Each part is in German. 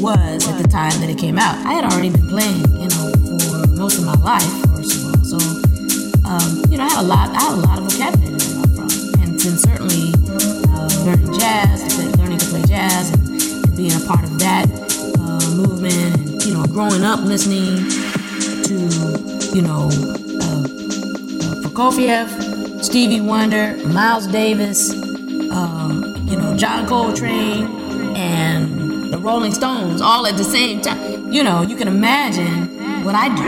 was at the time that it came out. I had already been playing, you know, for most of my life, first of all. So, um, you know, I had a lot, I had a lot of vocabulary to come from, and certainly uh, learning jazz, learning to play jazz, and, and being a part of that uh, movement, and you know, growing up listening to, you know, uh, uh Prokofiev, Stevie Wonder, Miles Davis, um, you know, John Coltrane, and Rolling Stones all at the same time. You know, you can imagine what I do.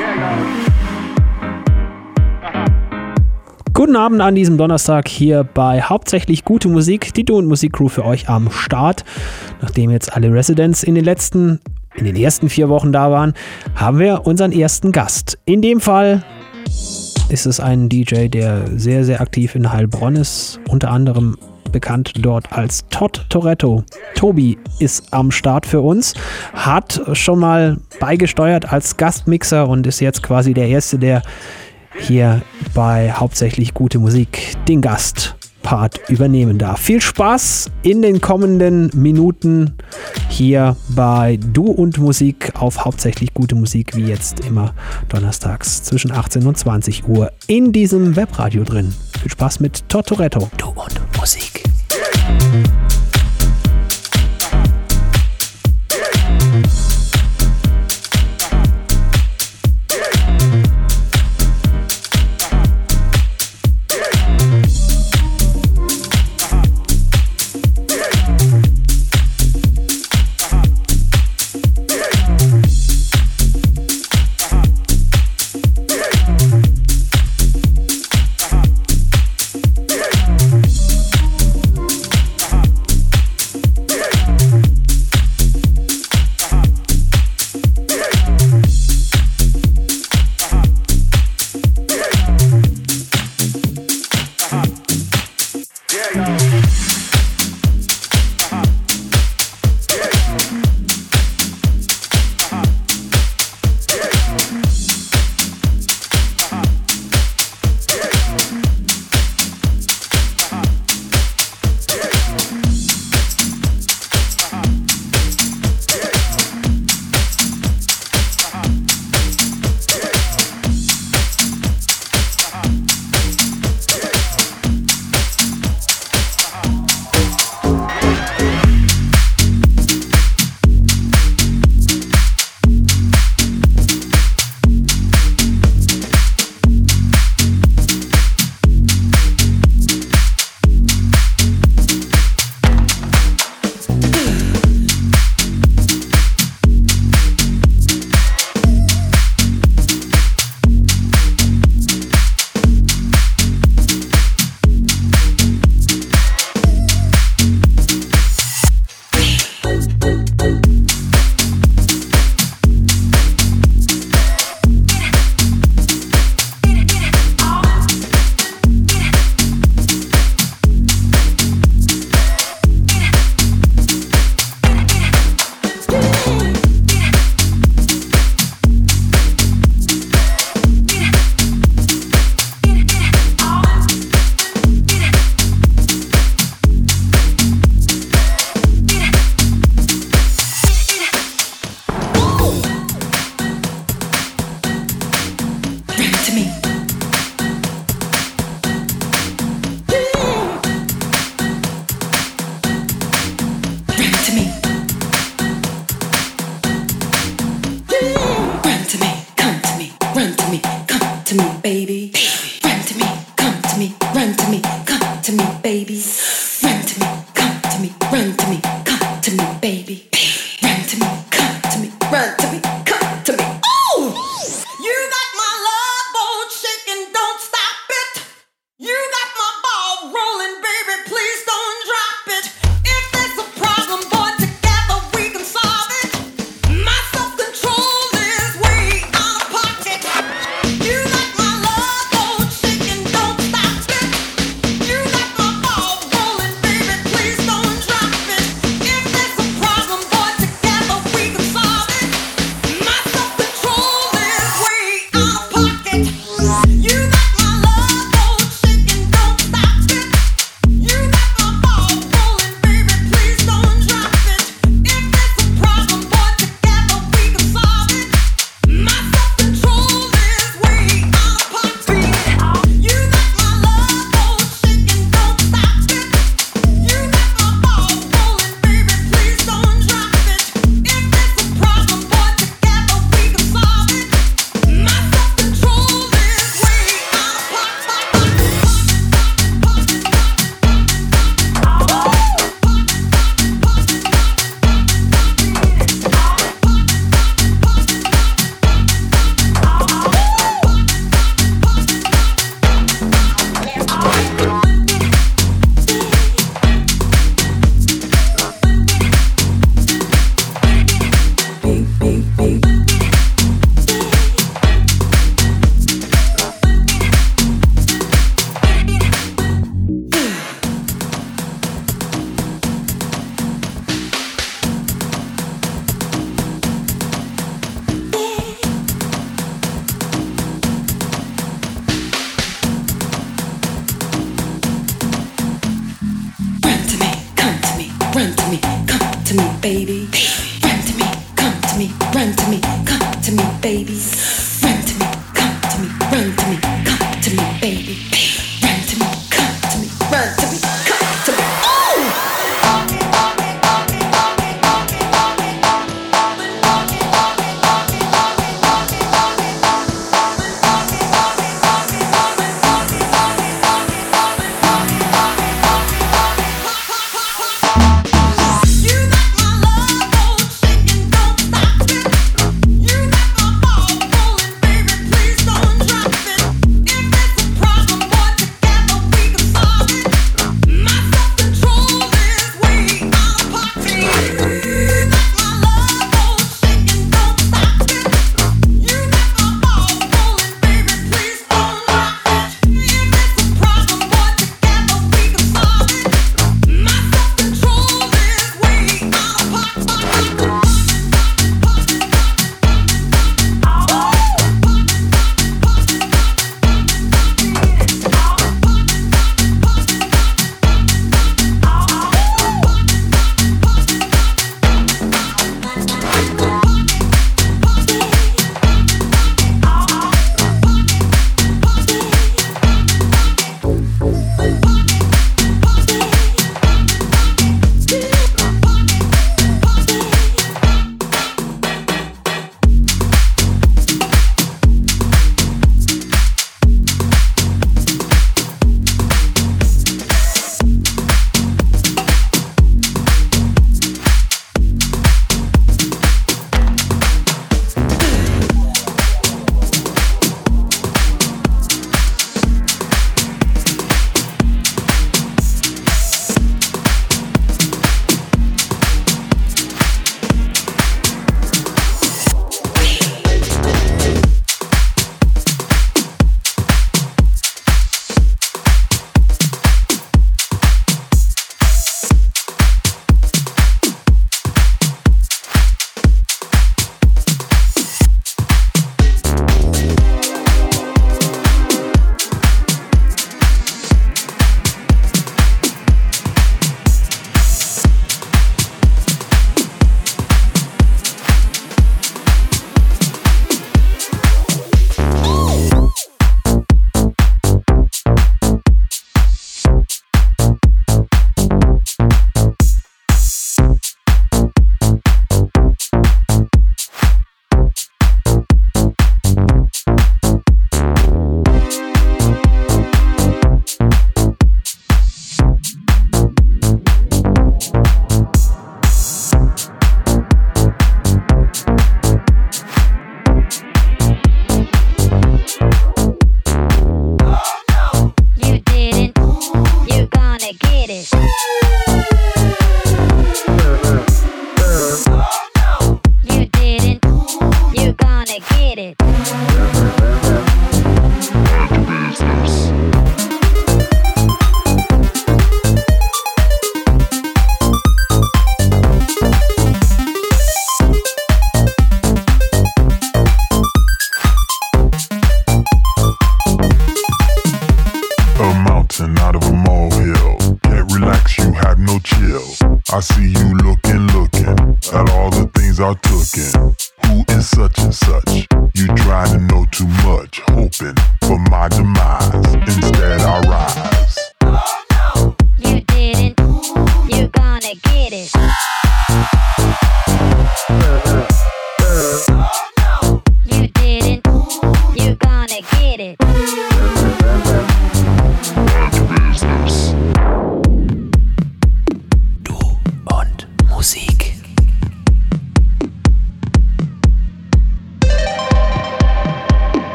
Guten Abend an diesem Donnerstag hier bei Hauptsächlich gute Musik, die Du und Musikcrew für euch am Start. Nachdem jetzt alle Residents in den letzten, in den ersten vier Wochen da waren, haben wir unseren ersten Gast. In dem Fall ist es ein DJ, der sehr, sehr aktiv in Heilbronn ist, unter anderem bekannt dort als Todd Toretto. Tobi ist am Start für uns, hat schon mal beigesteuert als Gastmixer und ist jetzt quasi der Erste, der hier bei hauptsächlich gute Musik den Gast Part übernehmen darf. Viel Spaß in den kommenden Minuten hier bei Du und Musik auf hauptsächlich gute Musik, wie jetzt immer donnerstags zwischen 18 und 20 Uhr in diesem Webradio drin. Viel Spaß mit Tortoretto. Du und Musik.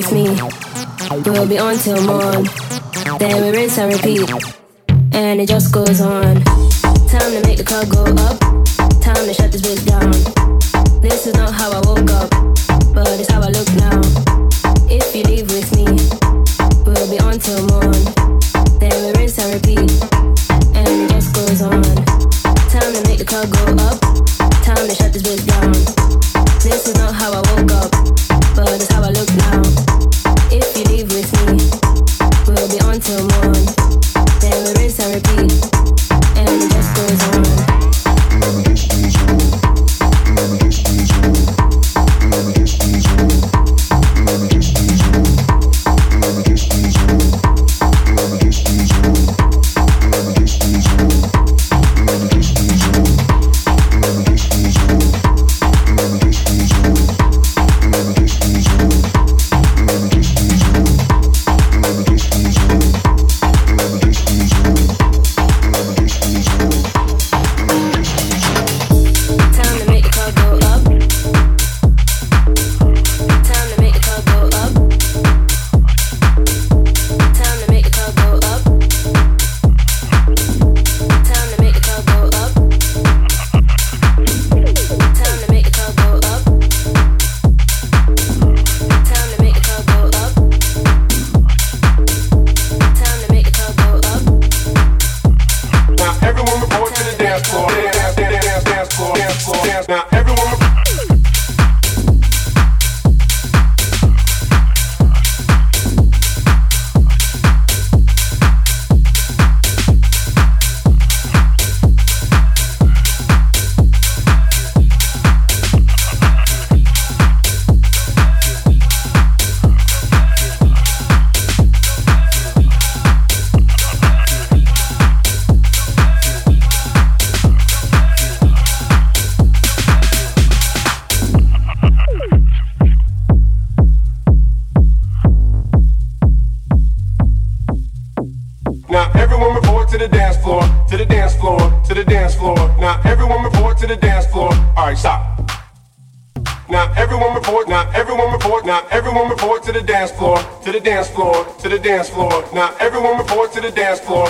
with me. We'll be on till morn. Then we rinse and repeat. asked for.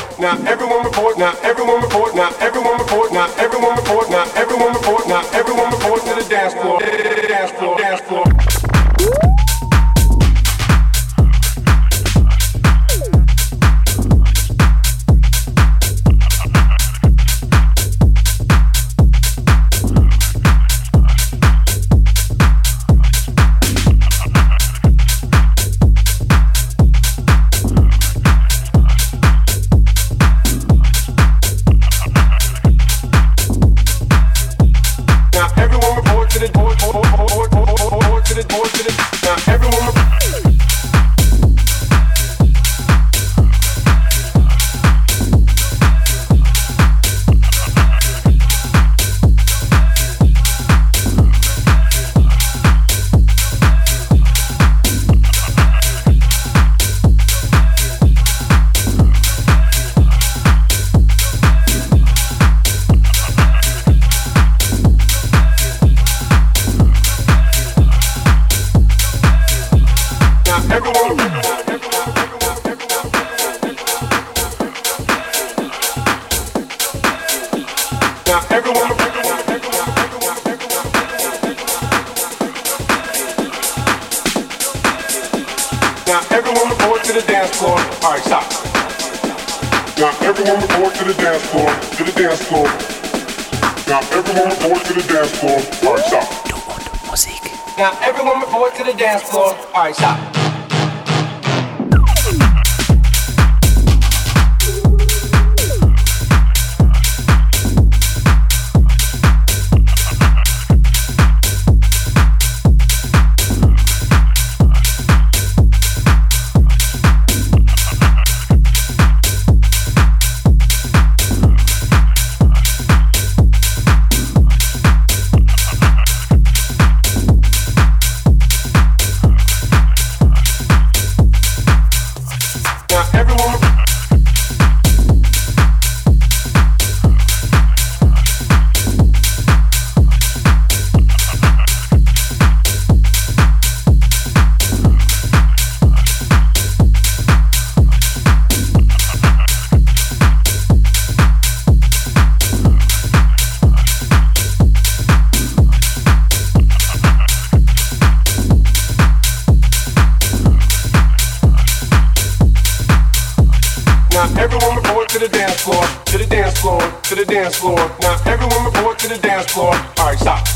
the dance floor, to the dance floor, to the dance floor. Now everyone report to the dance floor. Alright, stop.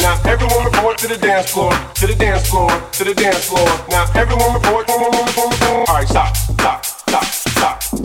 Now everyone report to the dance floor, to the dance floor, to the dance floor. Now everyone report. Alright, stop, stop, stop, stop.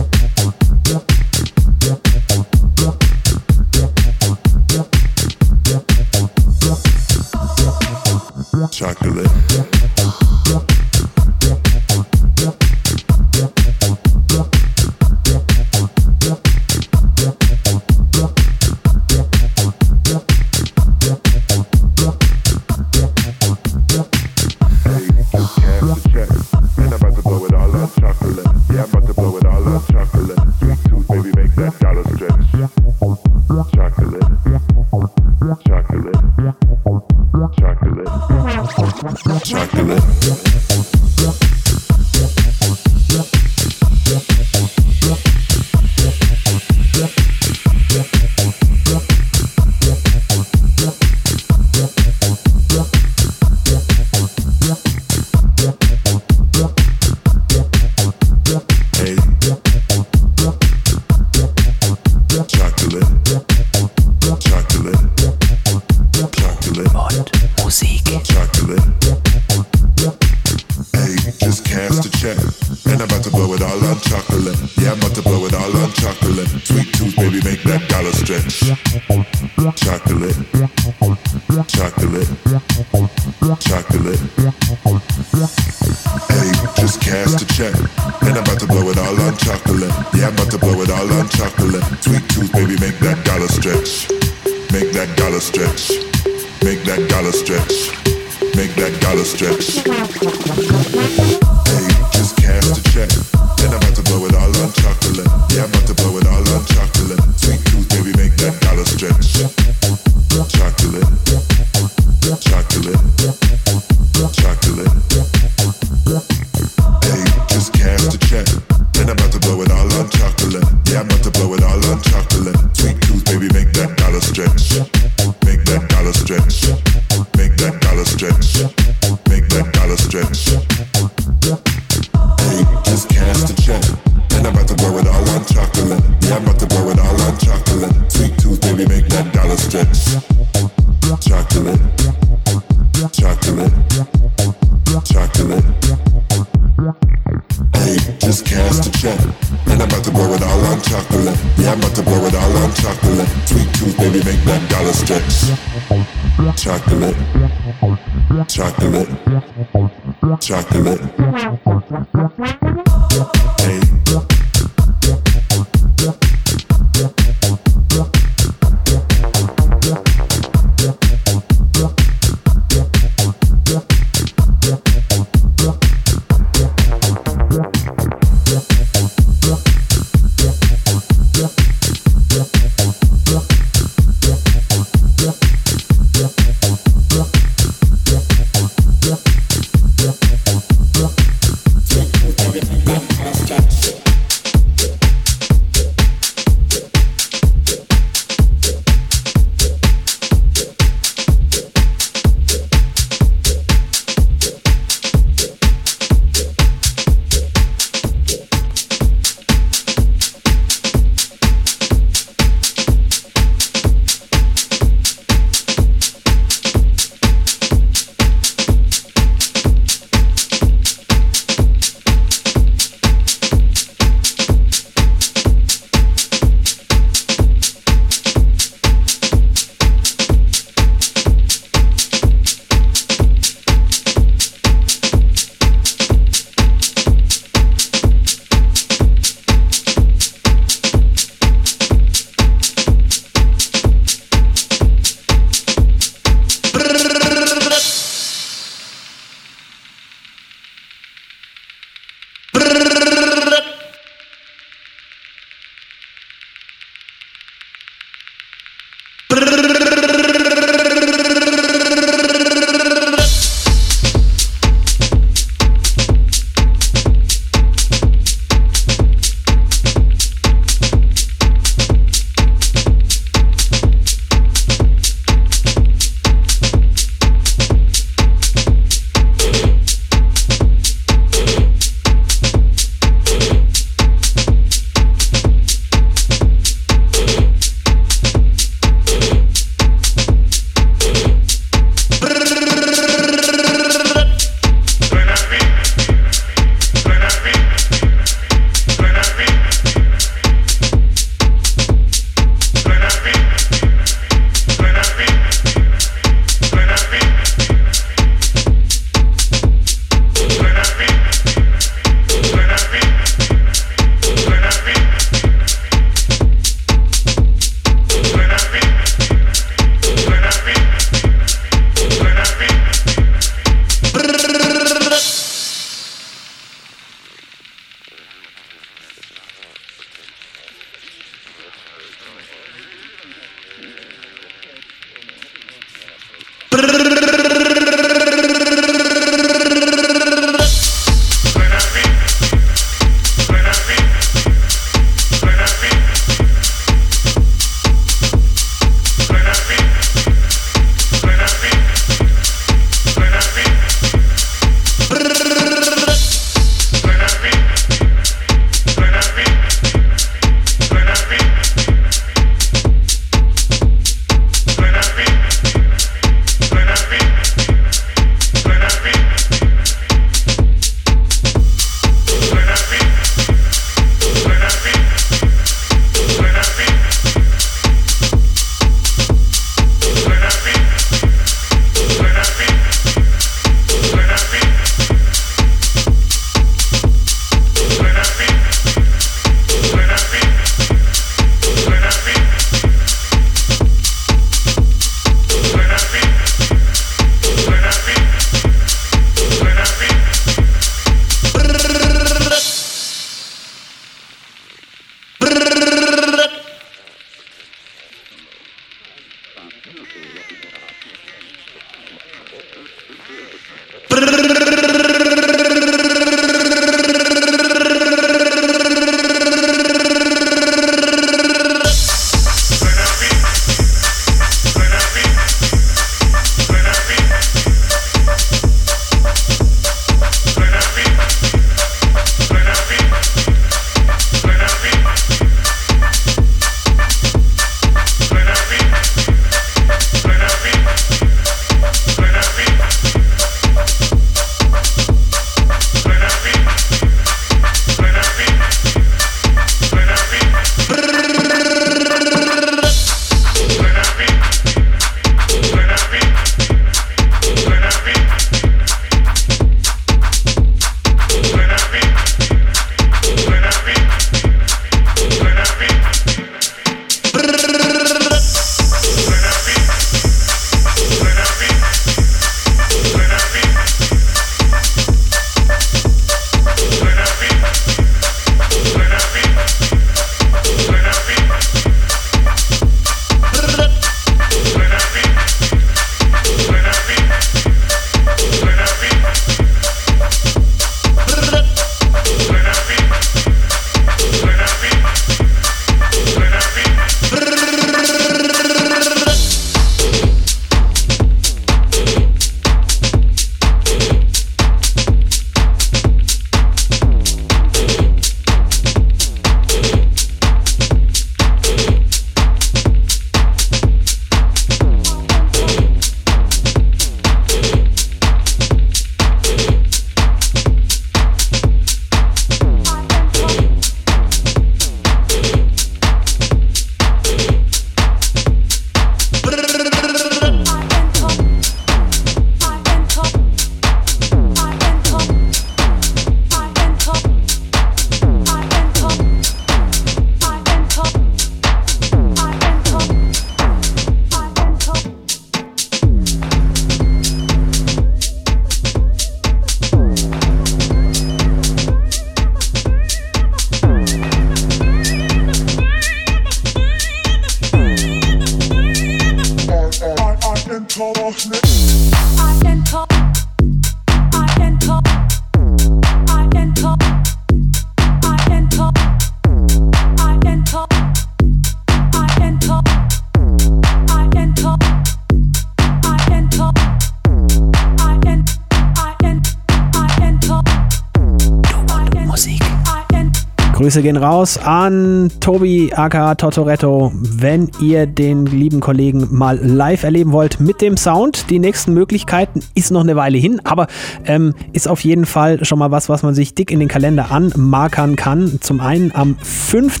Grüße gehen raus an Tobi aka Totoretto. Wenn ihr den lieben Kollegen mal live erleben wollt mit dem Sound, die nächsten Möglichkeiten ist noch eine Weile hin, aber ähm, ist auf jeden Fall schon mal was, was man sich dick in den Kalender anmarkern kann. Zum einen am 5.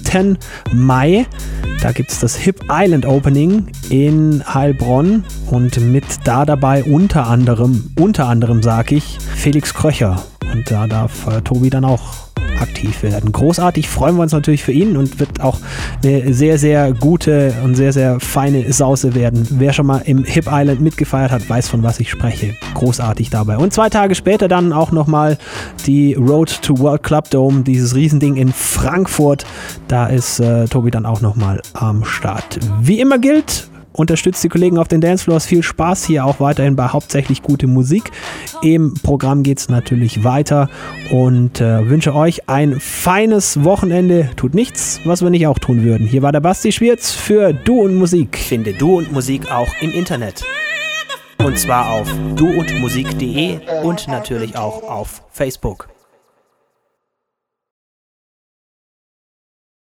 Mai, da gibt es das Hip Island Opening in Heilbronn und mit da dabei unter anderem, unter anderem sag ich, Felix Kröcher. Und da darf äh, Tobi dann auch aktiv werden. Großartig, freuen wir uns natürlich für ihn und wird auch eine sehr, sehr gute und sehr, sehr feine Sause werden. Wer schon mal im Hip Island mitgefeiert hat, weiß, von was ich spreche. Großartig dabei. Und zwei Tage später dann auch nochmal die Road to World Club Dome, dieses Riesending in Frankfurt. Da ist äh, Tobi dann auch nochmal am Start. Wie immer gilt, unterstützt die Kollegen auf den Dancefloors. Viel Spaß hier auch weiterhin bei hauptsächlich gute Musik. Im Programm geht es natürlich weiter und äh, wünsche euch ein feines Wochenende. Tut nichts, was wir nicht auch tun würden. Hier war der Basti Schwierz für Du und Musik. Finde Du und Musik auch im Internet. Und zwar auf duundmusik.de und natürlich auch auf Facebook.